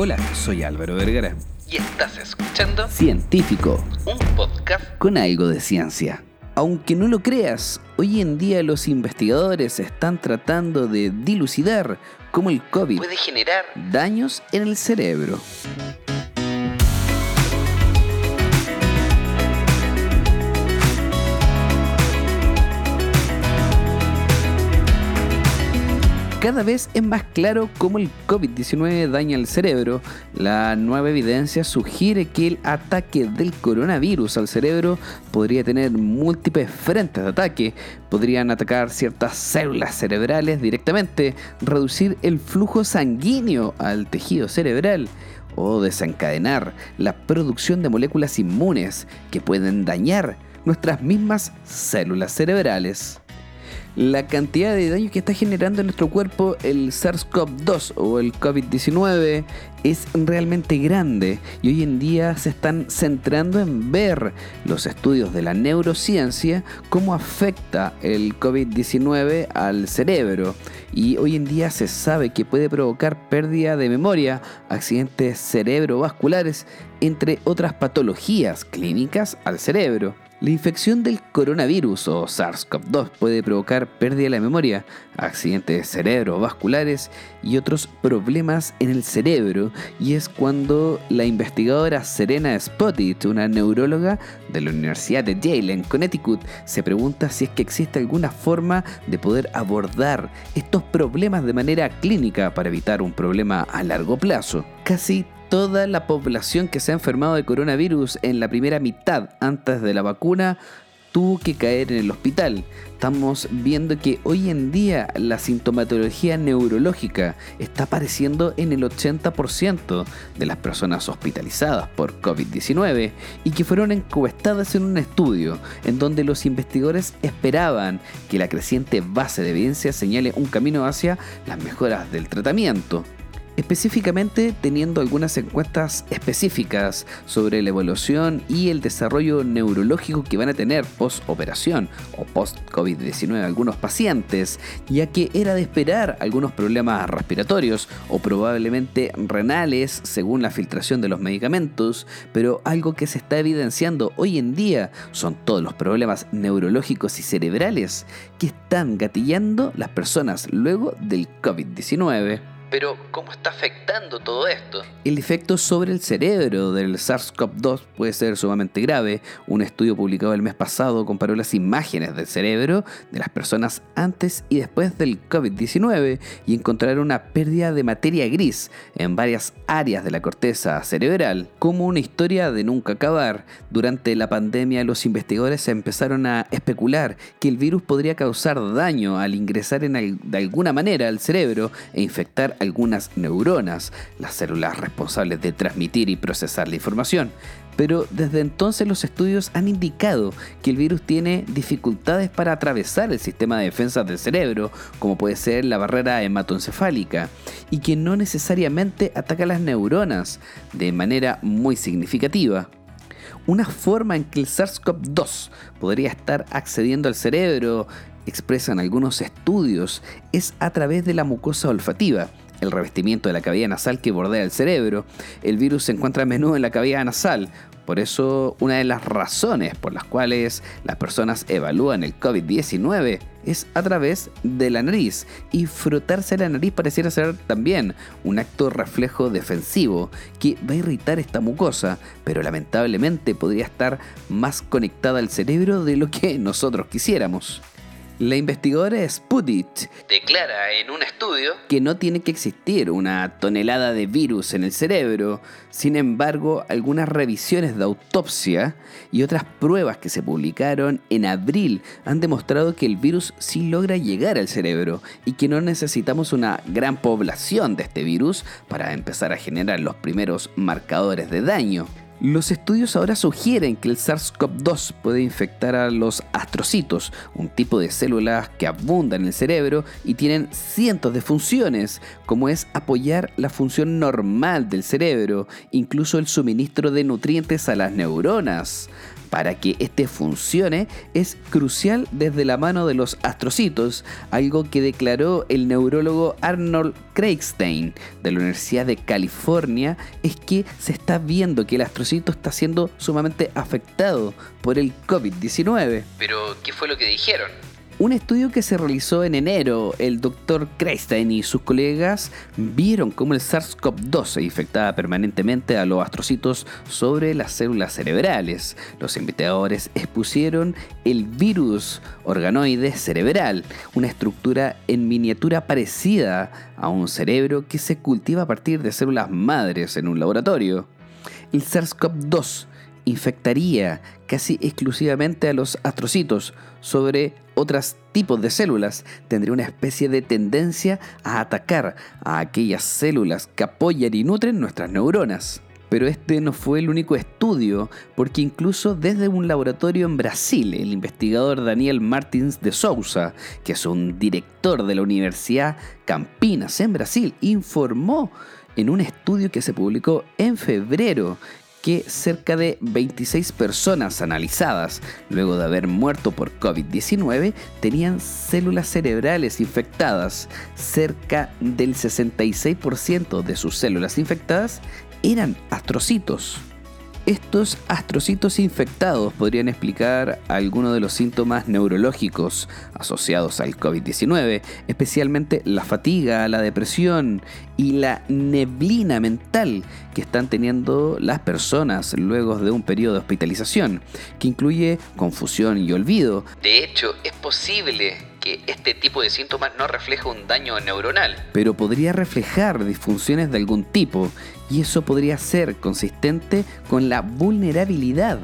Hola, soy Álvaro Vergara. Y estás escuchando Científico, un podcast con algo de ciencia. Aunque no lo creas, hoy en día los investigadores están tratando de dilucidar cómo el COVID puede generar daños en el cerebro. Cada vez es más claro cómo el COVID-19 daña el cerebro. La nueva evidencia sugiere que el ataque del coronavirus al cerebro podría tener múltiples frentes de ataque. Podrían atacar ciertas células cerebrales directamente, reducir el flujo sanguíneo al tejido cerebral o desencadenar la producción de moléculas inmunes que pueden dañar nuestras mismas células cerebrales la cantidad de daño que está generando en nuestro cuerpo el SARS-CoV-2 o el COVID-19 es realmente grande y hoy en día se están centrando en ver los estudios de la neurociencia cómo afecta el COVID-19 al cerebro y hoy en día se sabe que puede provocar pérdida de memoria, accidentes cerebrovasculares, entre otras patologías clínicas al cerebro. La infección del coronavirus o SARS-CoV-2 puede provocar pérdida de la memoria, accidentes cerebrovasculares y otros problemas en el cerebro y es cuando la investigadora Serena Spottit, una neuróloga de la Universidad de Yale en Connecticut, se pregunta si es que existe alguna forma de poder abordar estos problemas de manera clínica para evitar un problema a largo plazo. Casi toda la población que se ha enfermado de coronavirus en la primera mitad antes de la vacuna tuvo que caer en el hospital. Estamos viendo que hoy en día la sintomatología neurológica está apareciendo en el 80% de las personas hospitalizadas por COVID-19 y que fueron encuestadas en un estudio en donde los investigadores esperaban que la creciente base de evidencia señale un camino hacia las mejoras del tratamiento específicamente teniendo algunas encuestas específicas sobre la evolución y el desarrollo neurológico que van a tener post-operación o post-COVID-19 algunos pacientes, ya que era de esperar algunos problemas respiratorios o probablemente renales según la filtración de los medicamentos, pero algo que se está evidenciando hoy en día son todos los problemas neurológicos y cerebrales que están gatillando las personas luego del COVID-19. Pero, ¿cómo está afectando todo esto? El efecto sobre el cerebro del SARS-CoV-2 puede ser sumamente grave. Un estudio publicado el mes pasado comparó las imágenes del cerebro de las personas antes y después del COVID-19 y encontraron una pérdida de materia gris en varias áreas de la corteza cerebral, como una historia de nunca acabar. Durante la pandemia, los investigadores empezaron a especular que el virus podría causar daño al ingresar de alguna manera al cerebro e infectar algunas neuronas, las células responsables de transmitir y procesar la información. Pero desde entonces los estudios han indicado que el virus tiene dificultades para atravesar el sistema de defensa del cerebro, como puede ser la barrera hematoencefálica, y que no necesariamente ataca las neuronas de manera muy significativa. Una forma en que el SARS-CoV-2 podría estar accediendo al cerebro, expresan algunos estudios, es a través de la mucosa olfativa, el revestimiento de la cavidad nasal que bordea el cerebro. El virus se encuentra a menudo en la cavidad nasal. Por eso, una de las razones por las cuales las personas evalúan el COVID-19 es a través de la nariz. Y frotarse la nariz pareciera ser también un acto reflejo defensivo que va a irritar esta mucosa, pero lamentablemente podría estar más conectada al cerebro de lo que nosotros quisiéramos. La investigadora Spudit declara en un que no tiene que existir una tonelada de virus en el cerebro. Sin embargo, algunas revisiones de autopsia y otras pruebas que se publicaron en abril han demostrado que el virus sí logra llegar al cerebro y que no necesitamos una gran población de este virus para empezar a generar los primeros marcadores de daño. Los estudios ahora sugieren que el SARS-CoV-2 puede infectar a los astrocitos, un tipo de células que abundan en el cerebro y tienen cientos de funciones, como es apoyar la función normal del cerebro, incluso el suministro de nutrientes a las neuronas. Para que este funcione es crucial desde la mano de los astrocitos, algo que declaró el neurólogo Arnold Craigstein de la Universidad de California, es que se está viendo que el astrocito está siendo sumamente afectado por el COVID-19. Pero, ¿qué fue lo que dijeron? Un estudio que se realizó en enero, el doctor Kreisstein y sus colegas vieron cómo el SARS-CoV-2 se infectaba permanentemente a los astrocitos sobre las células cerebrales. Los investigadores expusieron el virus organoide cerebral, una estructura en miniatura parecida a un cerebro que se cultiva a partir de células madres en un laboratorio. El SARS-CoV-2 infectaría casi exclusivamente a los astrocitos sobre otros tipos de células. Tendría una especie de tendencia a atacar a aquellas células que apoyan y nutren nuestras neuronas. Pero este no fue el único estudio, porque incluso desde un laboratorio en Brasil, el investigador Daniel Martins de Souza, que es un director de la Universidad Campinas en Brasil, informó en un estudio que se publicó en febrero que cerca de 26 personas analizadas luego de haber muerto por COVID-19 tenían células cerebrales infectadas. Cerca del 66% de sus células infectadas eran astrocitos. Estos astrocitos infectados podrían explicar algunos de los síntomas neurológicos asociados al COVID-19, especialmente la fatiga, la depresión y la neblina mental que están teniendo las personas luego de un periodo de hospitalización, que incluye confusión y olvido. De hecho, es posible este tipo de síntomas no refleja un daño neuronal. Pero podría reflejar disfunciones de algún tipo y eso podría ser consistente con la vulnerabilidad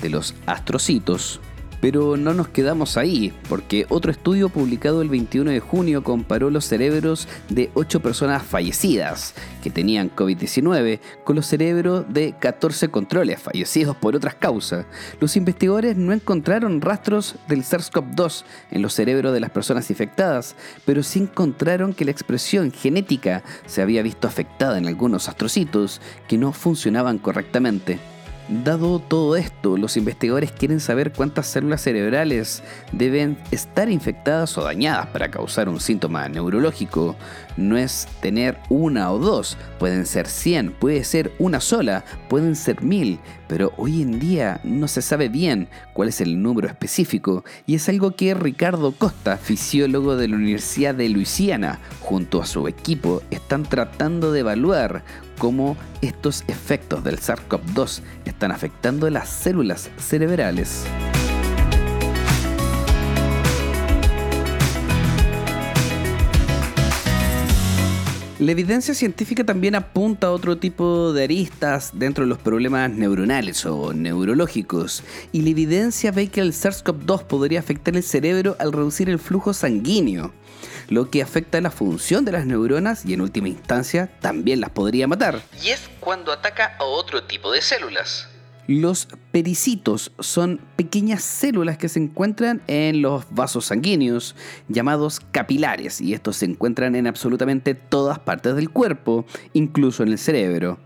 de los astrocitos. Pero no nos quedamos ahí, porque otro estudio publicado el 21 de junio comparó los cerebros de 8 personas fallecidas que tenían COVID-19 con los cerebros de 14 controles fallecidos por otras causas. Los investigadores no encontraron rastros del SARS-CoV-2 en los cerebros de las personas infectadas, pero sí encontraron que la expresión genética se había visto afectada en algunos astrocitos que no funcionaban correctamente. Dado todo esto, los investigadores quieren saber cuántas células cerebrales deben estar infectadas o dañadas para causar un síntoma neurológico. No es tener una o dos, pueden ser 100, puede ser una sola, pueden ser mil, pero hoy en día no se sabe bien cuál es el número específico y es algo que Ricardo Costa, fisiólogo de la Universidad de Luisiana, junto a su equipo están tratando de evaluar cómo estos efectos del SARS-CoV-2 están afectando las células cerebrales. La evidencia científica también apunta a otro tipo de aristas dentro de los problemas neuronales o neurológicos, y la evidencia ve que el SARS-CoV-2 podría afectar el cerebro al reducir el flujo sanguíneo lo que afecta la función de las neuronas y en última instancia también las podría matar. Y es cuando ataca a otro tipo de células. Los pericitos son pequeñas células que se encuentran en los vasos sanguíneos, llamados capilares, y estos se encuentran en absolutamente todas partes del cuerpo, incluso en el cerebro.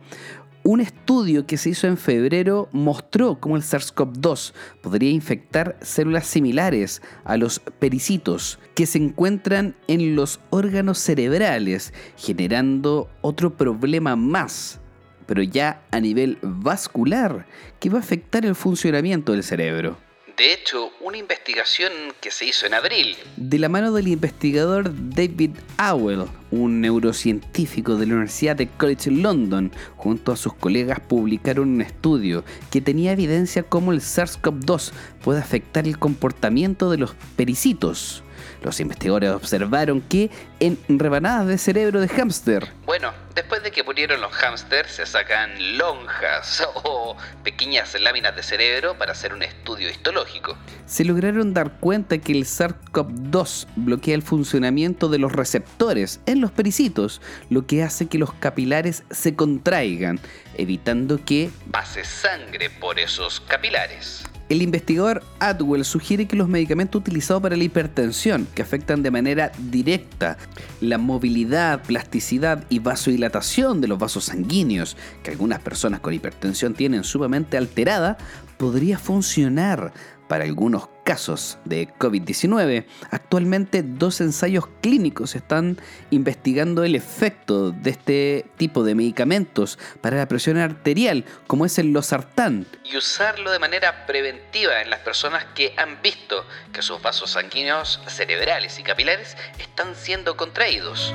Un estudio que se hizo en febrero mostró cómo el SARS-CoV-2 podría infectar células similares a los pericitos que se encuentran en los órganos cerebrales, generando otro problema más, pero ya a nivel vascular, que va a afectar el funcionamiento del cerebro. De hecho, una investigación que se hizo en abril. De la mano del investigador David Awell, un neurocientífico de la Universidad de College London, junto a sus colegas publicaron un estudio que tenía evidencia cómo el SARS-CoV-2 puede afectar el comportamiento de los pericitos. Los investigadores observaron que en rebanadas de cerebro de hámster. Bueno, después de que murieron los hámsters, se sacan lonjas o pequeñas láminas de cerebro para hacer un estudio histológico. Se lograron dar cuenta que el SARS-CoV-2 bloquea el funcionamiento de los receptores en los pericitos, lo que hace que los capilares se contraigan, evitando que pase sangre por esos capilares. El investigador Atwell sugiere que los medicamentos utilizados para la hipertensión, que afectan de manera directa la movilidad, plasticidad y vasodilatación de los vasos sanguíneos, que algunas personas con hipertensión tienen sumamente alterada, podría funcionar para algunos casos de COVID-19. Actualmente dos ensayos clínicos están investigando el efecto de este tipo de medicamentos para la presión arterial, como es el losartán. Y usarlo de manera preventiva en las personas que han visto que sus vasos sanguíneos cerebrales y capilares están siendo contraídos.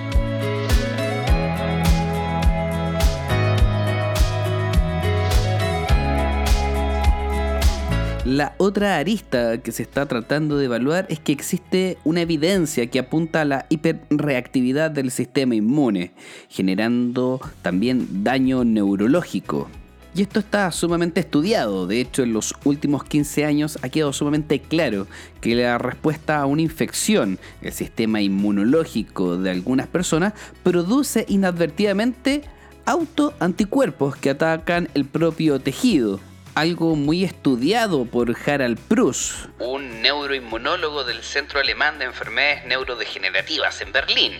La otra arista que se está tratando de evaluar es que existe una evidencia que apunta a la hiperreactividad del sistema inmune, generando también daño neurológico. Y esto está sumamente estudiado, de hecho en los últimos 15 años ha quedado sumamente claro que la respuesta a una infección, el sistema inmunológico de algunas personas, produce inadvertidamente autoanticuerpos que atacan el propio tejido algo muy estudiado por Harald Prus. Un neuroinmunólogo del Centro Alemán de Enfermedades Neurodegenerativas en Berlín.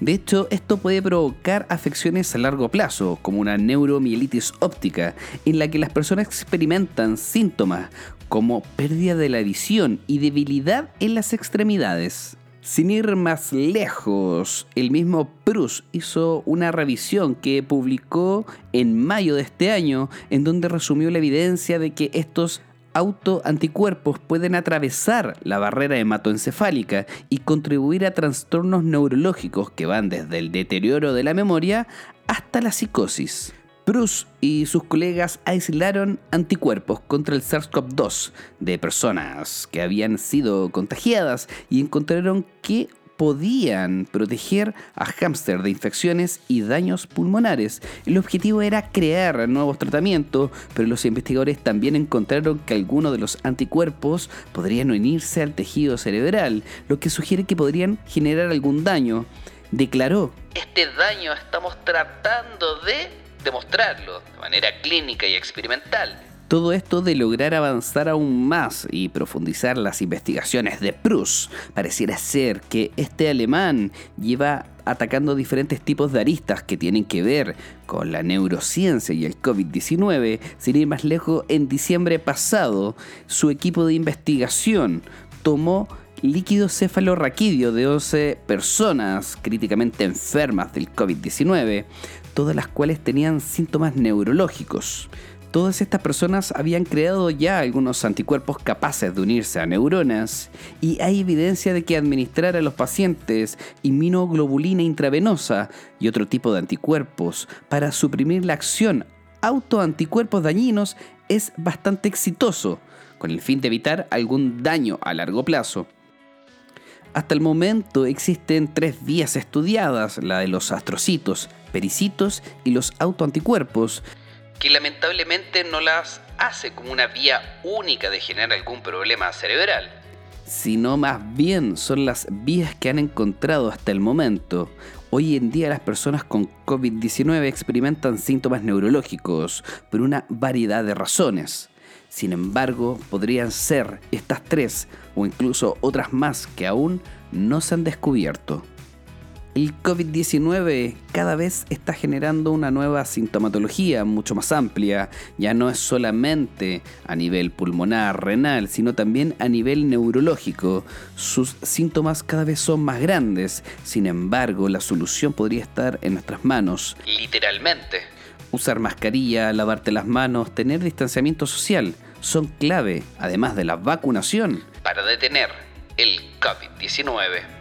De hecho, esto puede provocar afecciones a largo plazo, como una neuromielitis óptica, en la que las personas experimentan síntomas como pérdida de la visión y debilidad en las extremidades. Sin ir más lejos, el mismo Prus hizo una revisión que publicó en mayo de este año, en donde resumió la evidencia de que estos autoanticuerpos pueden atravesar la barrera hematoencefálica y contribuir a trastornos neurológicos que van desde el deterioro de la memoria hasta la psicosis. Bruce y sus colegas aislaron anticuerpos contra el SARS-CoV-2 de personas que habían sido contagiadas y encontraron que podían proteger a hámster de infecciones y daños pulmonares. El objetivo era crear nuevos tratamientos, pero los investigadores también encontraron que algunos de los anticuerpos podrían unirse al tejido cerebral, lo que sugiere que podrían generar algún daño. Declaró, este daño estamos tratando de demostrarlo de manera clínica y experimental. Todo esto de lograr avanzar aún más y profundizar las investigaciones de Prus. Pareciera ser que este alemán lleva atacando diferentes tipos de aristas que tienen que ver con la neurociencia y el COVID-19. Sin ir más lejos, en diciembre pasado, su equipo de investigación tomó líquido cefalorraquídeo de 11 personas críticamente enfermas del COVID-19, todas las cuales tenían síntomas neurológicos. Todas estas personas habían creado ya algunos anticuerpos capaces de unirse a neuronas y hay evidencia de que administrar a los pacientes inmunoglobulina intravenosa y otro tipo de anticuerpos para suprimir la acción autoanticuerpos dañinos es bastante exitoso, con el fin de evitar algún daño a largo plazo. Hasta el momento existen tres vías estudiadas, la de los astrocitos, pericitos y los autoanticuerpos, que lamentablemente no las hace como una vía única de generar algún problema cerebral. Sino más bien son las vías que han encontrado hasta el momento. Hoy en día las personas con COVID-19 experimentan síntomas neurológicos por una variedad de razones. Sin embargo, podrían ser estas tres o incluso otras más que aún no se han descubierto. El COVID-19 cada vez está generando una nueva sintomatología mucho más amplia, ya no es solamente a nivel pulmonar, renal, sino también a nivel neurológico. Sus síntomas cada vez son más grandes, sin embargo la solución podría estar en nuestras manos. Literalmente usar mascarilla, lavarte las manos, tener distanciamiento social son clave, además de la vacunación, para detener el COVID-19.